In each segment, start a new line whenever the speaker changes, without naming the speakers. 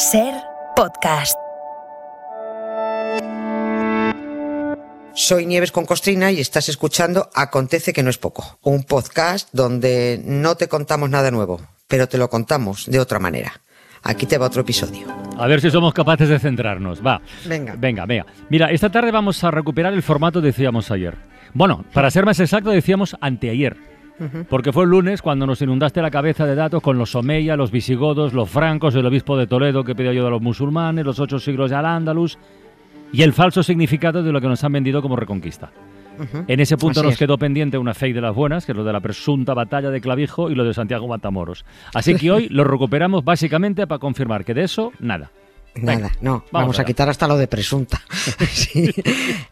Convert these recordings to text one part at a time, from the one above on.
Ser podcast.
Soy Nieves con Costrina y estás escuchando Acontece que no es poco, un podcast donde no te contamos nada nuevo, pero te lo contamos de otra manera. Aquí te va otro episodio.
A ver si somos capaces de centrarnos. Va.
Venga.
Venga, venga. Mira, esta tarde vamos a recuperar el formato decíamos ayer. Bueno, para ser más exacto, decíamos anteayer. Porque fue el lunes cuando nos inundaste la cabeza de datos con los Omeya, los visigodos, los francos, el obispo de Toledo que pidió ayuda a los musulmanes, los ocho siglos de Al-Ándalus y el falso significado de lo que nos han vendido como reconquista. En ese punto
Así
nos
es.
quedó pendiente una fake de las buenas, que es lo de la presunta batalla de Clavijo y lo de Santiago Matamoros. Así que hoy lo recuperamos básicamente para confirmar que de eso, nada.
Nada, no, vamos, a quitar hasta lo de presunta. Sí.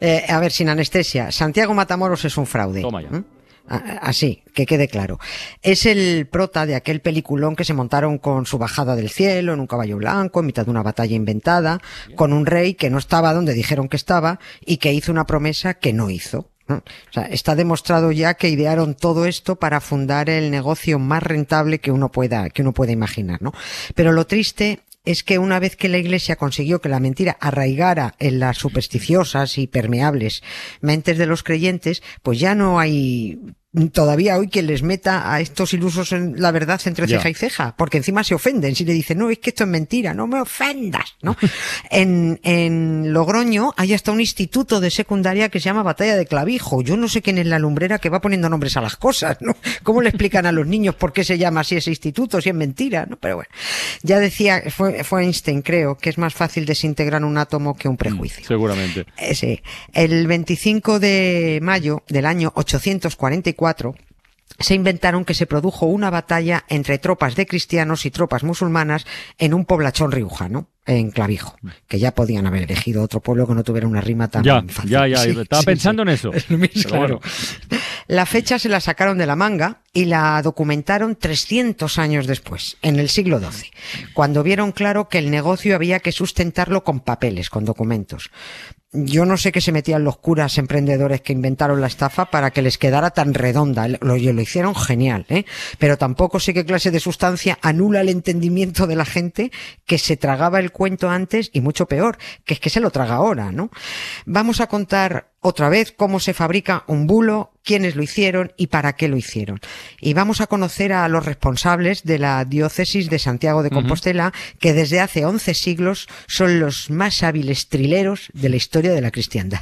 Eh, a ver, sin anestesia, Santiago Matamoros es un fraude.
Toma ya.
¿Mm? Así, que quede claro. Es el prota de aquel peliculón que se montaron con su bajada del cielo en un caballo blanco, en mitad de una batalla inventada, con un rey que no estaba donde dijeron que estaba y que hizo una promesa que no hizo. O sea, está demostrado ya que idearon todo esto para fundar el negocio más rentable que uno pueda, que uno pueda imaginar, ¿no? Pero lo triste es que una vez que la Iglesia consiguió que la mentira arraigara en las supersticiosas y permeables mentes de los creyentes, pues ya no hay todavía hoy quien les meta a estos ilusos en la verdad entre ceja y ceja, porque encima se ofenden si le dicen, no, es que esto es mentira, no me ofendas, ¿no? en, en Logroño hay hasta un instituto de secundaria que se llama Batalla de Clavijo. Yo no sé quién es la lumbrera que va poniendo nombres a las cosas, ¿no? ¿Cómo le explican a los niños por qué se llama así ese instituto, si es mentira, ¿no? Pero bueno, ya decía, fue, fue Einstein, creo, que es más fácil desintegrar un átomo que un prejuicio.
Seguramente.
Eh, sí. El 25 de mayo del año 844 se inventaron que se produjo una batalla entre tropas de cristianos y tropas musulmanas en un poblachón riojano, en Clavijo, que ya podían haber elegido otro pueblo que no tuviera una rima tan
Ya,
fácil.
ya, ya.
Sí,
Estaba
sí,
pensando
sí.
en eso.
Es mismo,
bueno.
La fecha se la sacaron de la manga y la documentaron 300 años después, en el siglo XII, cuando vieron claro que el negocio había que sustentarlo con papeles, con documentos. Yo no sé qué se metían los curas emprendedores que inventaron la estafa para que les quedara tan redonda. Lo, lo hicieron genial, ¿eh? Pero tampoco sé qué clase de sustancia anula el entendimiento de la gente que se tragaba el cuento antes y mucho peor, que es que se lo traga ahora, ¿no? Vamos a contar otra vez cómo se fabrica un bulo, quiénes lo hicieron y para qué lo hicieron. Y vamos a conocer a los responsables de la diócesis de Santiago de Compostela, que desde hace 11 siglos son los más hábiles trileros de la historia de la cristiandad.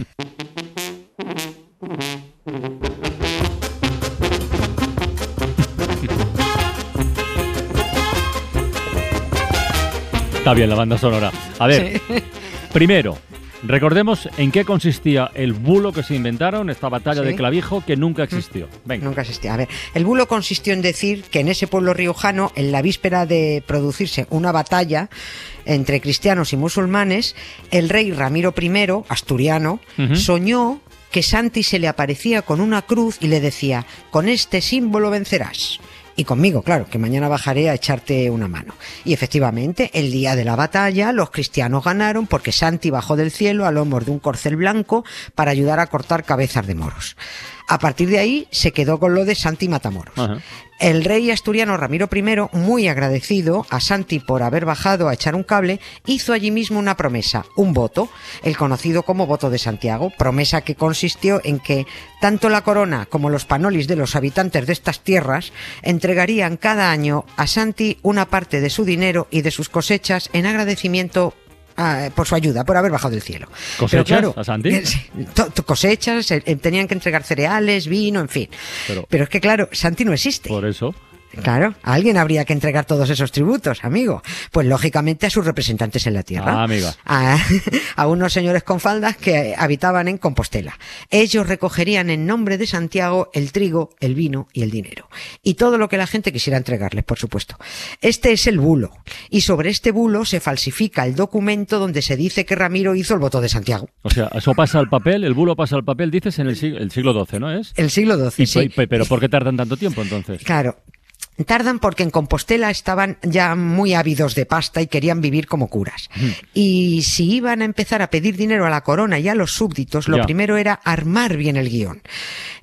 Está bien la banda sonora. A ver, primero, recordemos en qué consistía el bulo que se inventaron, esta batalla
Sí.
de Clavijo que nunca existió. Venga.
Nunca existía. A ver, el bulo consistió en decir que en ese pueblo riojano, en la víspera de producirse una batalla entre cristianos y musulmanes, el rey Ramiro I, asturiano, soñó que Santi se le aparecía con una cruz y le decía, con este símbolo vencerás. Y conmigo, claro, que mañana bajaré a echarte una mano. Y efectivamente, el día de la batalla, los cristianos ganaron porque Santi bajó del cielo a lomos de un corcel blanco para ayudar a cortar cabezas de moros. A partir de ahí se quedó con lo de Santi Matamoros. El rey asturiano Ramiro I, muy agradecido a Santi por haber bajado a echar un cable, hizo allí mismo una promesa, un voto, el conocido como voto de Santiago, promesa que consistió en que tanto la corona como los panolis de los habitantes de estas tierras entregarían cada año a Santi una parte de su dinero y de sus cosechas en agradecimiento ah, por su ayuda, por haber bajado del cielo.
¿Cosechas a Santi?
eh, cosechas, eh, tenían que entregar cereales, vino, en fin.
Pero-
Pero es que claro, Santi no existe.
Por eso.
Claro, a alguien habría que entregar todos esos tributos, amigo. Pues lógicamente a sus representantes en la tierra.
Ah, amiga.
A, a unos señores con faldas que habitaban en Compostela. Ellos recogerían en nombre de Santiago el trigo, el vino y el dinero. Y todo lo que la gente quisiera entregarles, por supuesto. Este es el bulo. Y sobre este bulo se falsifica el documento donde se dice que Ramiro hizo el voto de Santiago.
O sea, eso pasa al papel, el bulo pasa al papel, dices, en el siglo, el siglo XII, ¿no es?
El siglo XII,
Y,
sí.
pe- pero ¿por qué tardan tanto tiempo entonces?
Claro. Tardan porque en Compostela estaban ya muy ávidos de pasta y querían vivir como curas. Y si iban a empezar a pedir dinero a la corona y a los súbditos, lo
Ya.
primero era armar bien el guion.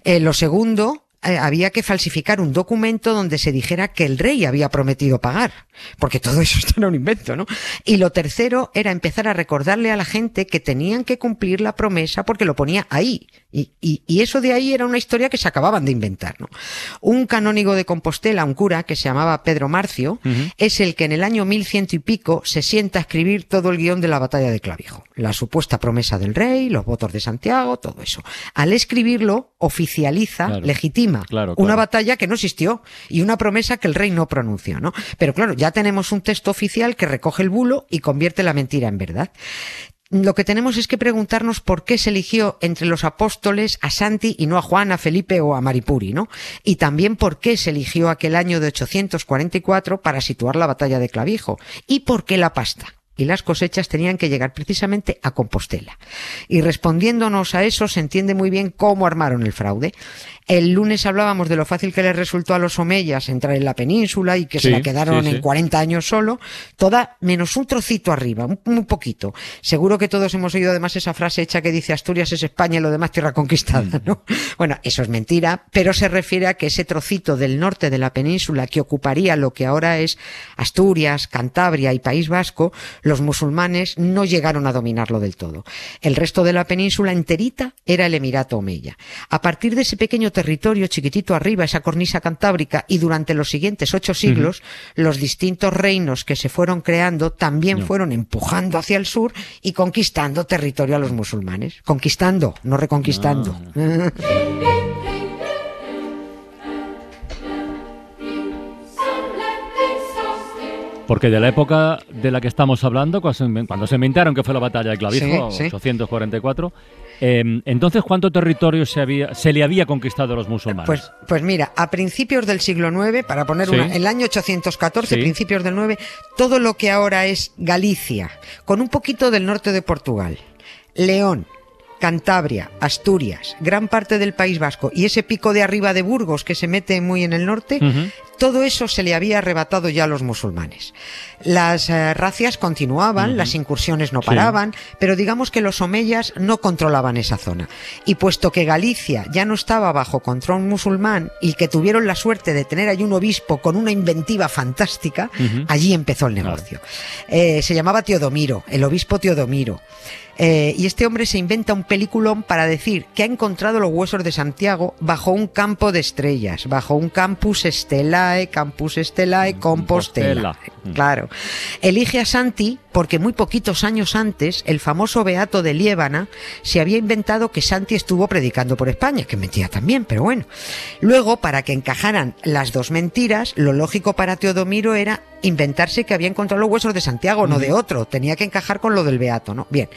Eh, lo segundo, eh, había que falsificar un documento donde se dijera que el rey había prometido pagar, porque todo eso era un invento, ¿no? Y lo tercero era empezar a recordarle a la gente que tenían que cumplir la promesa porque lo ponía ahí. Y, y, eso de ahí era una historia que se acababan de inventar, ¿no? Un canónigo de Compostela, un cura que se llamaba Pedro Marcio, es el que en el año mil ciento y pico se sienta a escribir todo el guion de la batalla de Clavijo. La supuesta promesa del rey, los votos de Santiago, todo eso. Al escribirlo, oficializa, legitima una batalla que no existió y una promesa que el rey no pronunció, ¿no? Pero claro, ya tenemos un texto oficial que recoge el bulo y convierte la mentira en verdad lo que tenemos es que preguntarnos por qué se eligió entre los apóstoles a Santi y no a Juan, a Felipe o a Maripuri, ¿no? Y también por qué se eligió aquel año de 844 para situar la batalla de Clavijo. Y por qué la pasta y las cosechas tenían que llegar precisamente a Compostela. Y respondiéndonos a eso se entiende muy bien cómo armaron el fraude. El lunes hablábamos de lo fácil que les resultó a los omeyas entrar en la península y que se la quedaron en 40 años solo, toda menos un trocito arriba, un, poquito. Seguro que todos hemos oído además esa frase hecha que dice Asturias es España y lo demás tierra conquistada, ¿no? Bueno, eso es mentira, pero se refiere a que ese trocito del norte de la península que ocuparía lo que ahora es Asturias, Cantabria y País Vasco, los musulmanes no llegaron a dominarlo del todo. El resto de la península enterita era el Emirato Omeya. A partir de ese pequeño territorio chiquitito arriba, esa cornisa cantábrica, y durante los siguientes ocho siglos, los distintos reinos que se fueron creando también fueron empujando hacia el sur y conquistando territorio a los musulmanes. Conquistando, no reconquistando. Ah.
Porque de la época de la que estamos hablando, cuando se inventaron que fue la batalla de Clavijo, 844, em, entonces, ¿cuánto territorio se, había, se le había conquistado a los musulmanes?
Pues, pues mira, a principios del siglo IX, para poner una, en el año 814, principios del 9, todo lo que ahora es Galicia, con un poquito del norte de Portugal, León, Cantabria, Asturias, gran parte del País Vasco y ese pico de arriba de Burgos que se mete muy en el norte, todo eso se le había arrebatado ya a los musulmanes. Las eh, racias continuaban, las incursiones no paraban, pero digamos que los omeyas no controlaban esa zona. Y puesto que Galicia ya no estaba bajo control musulmán y que tuvieron la suerte de tener allí un obispo con una inventiva fantástica, allí empezó el negocio. Eh, se llamaba Teodomiro, el obispo Teodomiro. Eh, y este hombre se inventa un peliculón para decir que ha encontrado los huesos de Santiago bajo un campo de estrellas, bajo un campus estelae, campus estelae, Compostela. Claro. Elige a Santi porque muy poquitos años antes el famoso Beato de Liébana se había inventado que Santi estuvo predicando por España, que mentía también, pero bueno. Luego, para que encajaran las dos mentiras, lo lógico para Teodomiro era inventarse que había encontrado los huesos de Santiago, no de otro. Tenía que encajar con lo del Beato, ¿no? Bien,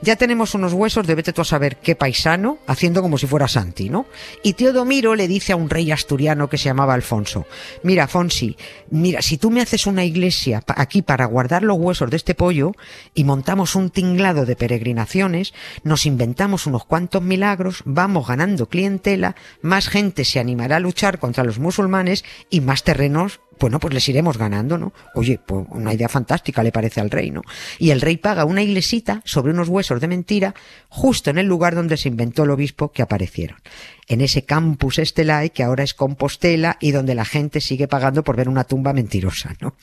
ya tenemos unos huesos de vete tú a saber qué paisano, haciendo como si fuera Santi, ¿no? Y Teodomiro le dice a un rey asturiano que se llamaba Alfonso, mira, Fonsi, mira, si tú me haces una iglesia aquí para guardar los huesos de este y montamos un tinglado de peregrinaciones, nos inventamos unos cuantos milagros, vamos ganando clientela, más gente se animará a luchar contra los musulmanes y más terrenos bueno, pues les iremos ganando, ¿no? Oye, pues una idea fantástica le parece al rey, ¿no? Y el rey paga una iglesita sobre unos huesos de mentira justo en el lugar donde se inventó el obispo que aparecieron. En ese campus estelae que ahora es Compostela y donde la gente sigue pagando por ver una tumba mentirosa, ¿no?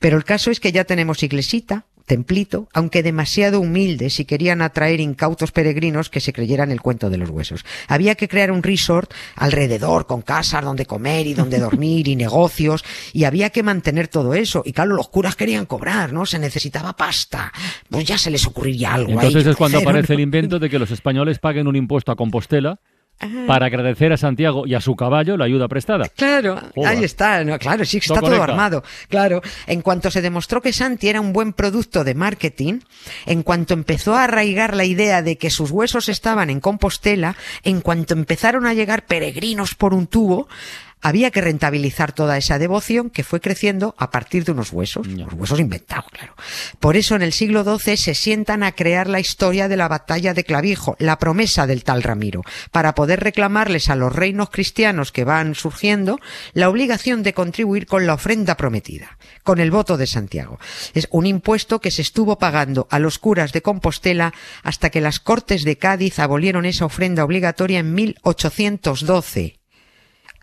Pero el caso es que ya tenemos iglesita, templito, aunque demasiado humilde si querían atraer incautos peregrinos que se creyeran el cuento de los huesos. Había que crear un resort alrededor, con casas donde comer y donde dormir y negocios, y había que mantener todo eso. Y claro, los curas querían cobrar, ¿no? Se necesitaba pasta. Pues ya se les ocurriría algo.
Entonces es cuando aparece el invento de que los españoles paguen un impuesto a Compostela para agradecer a Santiago y a su caballo la ayuda prestada.
Claro, ahí está, claro, sí, está todo, armado. Claro, en cuanto se demostró que Santi era un buen producto de marketing, en cuanto empezó a arraigar la idea de que sus huesos estaban en Compostela, en cuanto empezaron a llegar peregrinos por un tubo, había que rentabilizar toda esa devoción que fue creciendo a partir de unos huesos, los huesos inventados, claro. Por eso en el siglo XII se sientan a crear la historia de la batalla de Clavijo, la promesa del tal Ramiro, para poder reclamarles a los reinos cristianos que van surgiendo la obligación de contribuir con la ofrenda prometida, con el voto de Santiago. Es un impuesto que se estuvo pagando a los curas de Compostela hasta que las Cortes de Cádiz abolieron esa ofrenda obligatoria en 1812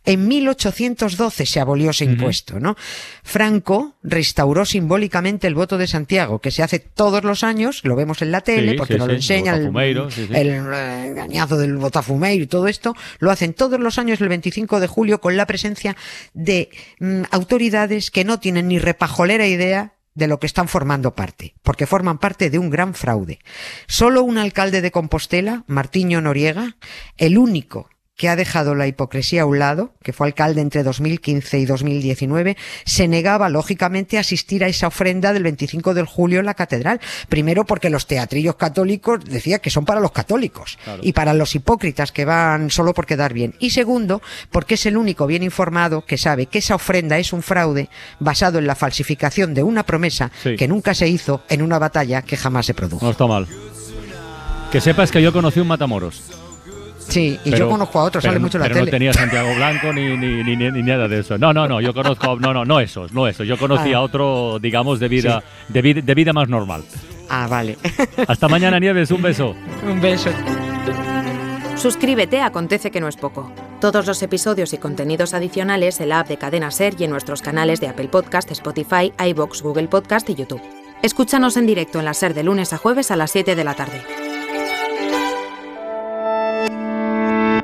En 1812 se abolió ese impuesto, ¿no? Franco restauró simbólicamente el voto de Santiago, que se hace todos los años, lo vemos en la tele, porque nos lo enseña el, el, engañazo del botafumeiro y todo esto, lo hacen todos los años el 25 de julio con la presencia de mm, autoridades que no tienen ni repajolera idea de lo que están formando parte, porque forman parte de un gran fraude. Solo un alcalde de Compostela, Martiño Noriega, el único que ha dejado la hipocresía a un lado, que fue alcalde entre 2015 y 2019, se negaba lógicamente a asistir a esa ofrenda del 25 de julio en la catedral. Primero porque los teatrillos católicos decía que son para los católicos y para los hipócritas que van solo por quedar bien. Y segundo, porque es el único bien informado que sabe que esa ofrenda es un fraude basado en la falsificación de una promesa que nunca se hizo en una batalla que jamás se produjo.
No está mal. Que sepas que yo conocí un Matamoros.
Sí, y yo conozco a otros, sale mucho en la
pero
tele.
no tenía Santiago Blanco ni, ni, ni, ni, nada de eso. No, no, no, yo conozco, no, no, no esos, no esos. Yo conocí ah. a otro, digamos, de vida, de, vida, de vida más normal.
Ah, vale.
Hasta mañana, Nieves, un beso.
un beso.
Suscríbete Acontece que no es poco. Todos los episodios y contenidos adicionales en la app de Cadena Ser y en nuestros canales de Apple Podcast, Spotify, iBox, Google Podcast y YouTube. Escúchanos en directo en la Ser de lunes a jueves a las 7 de la tarde.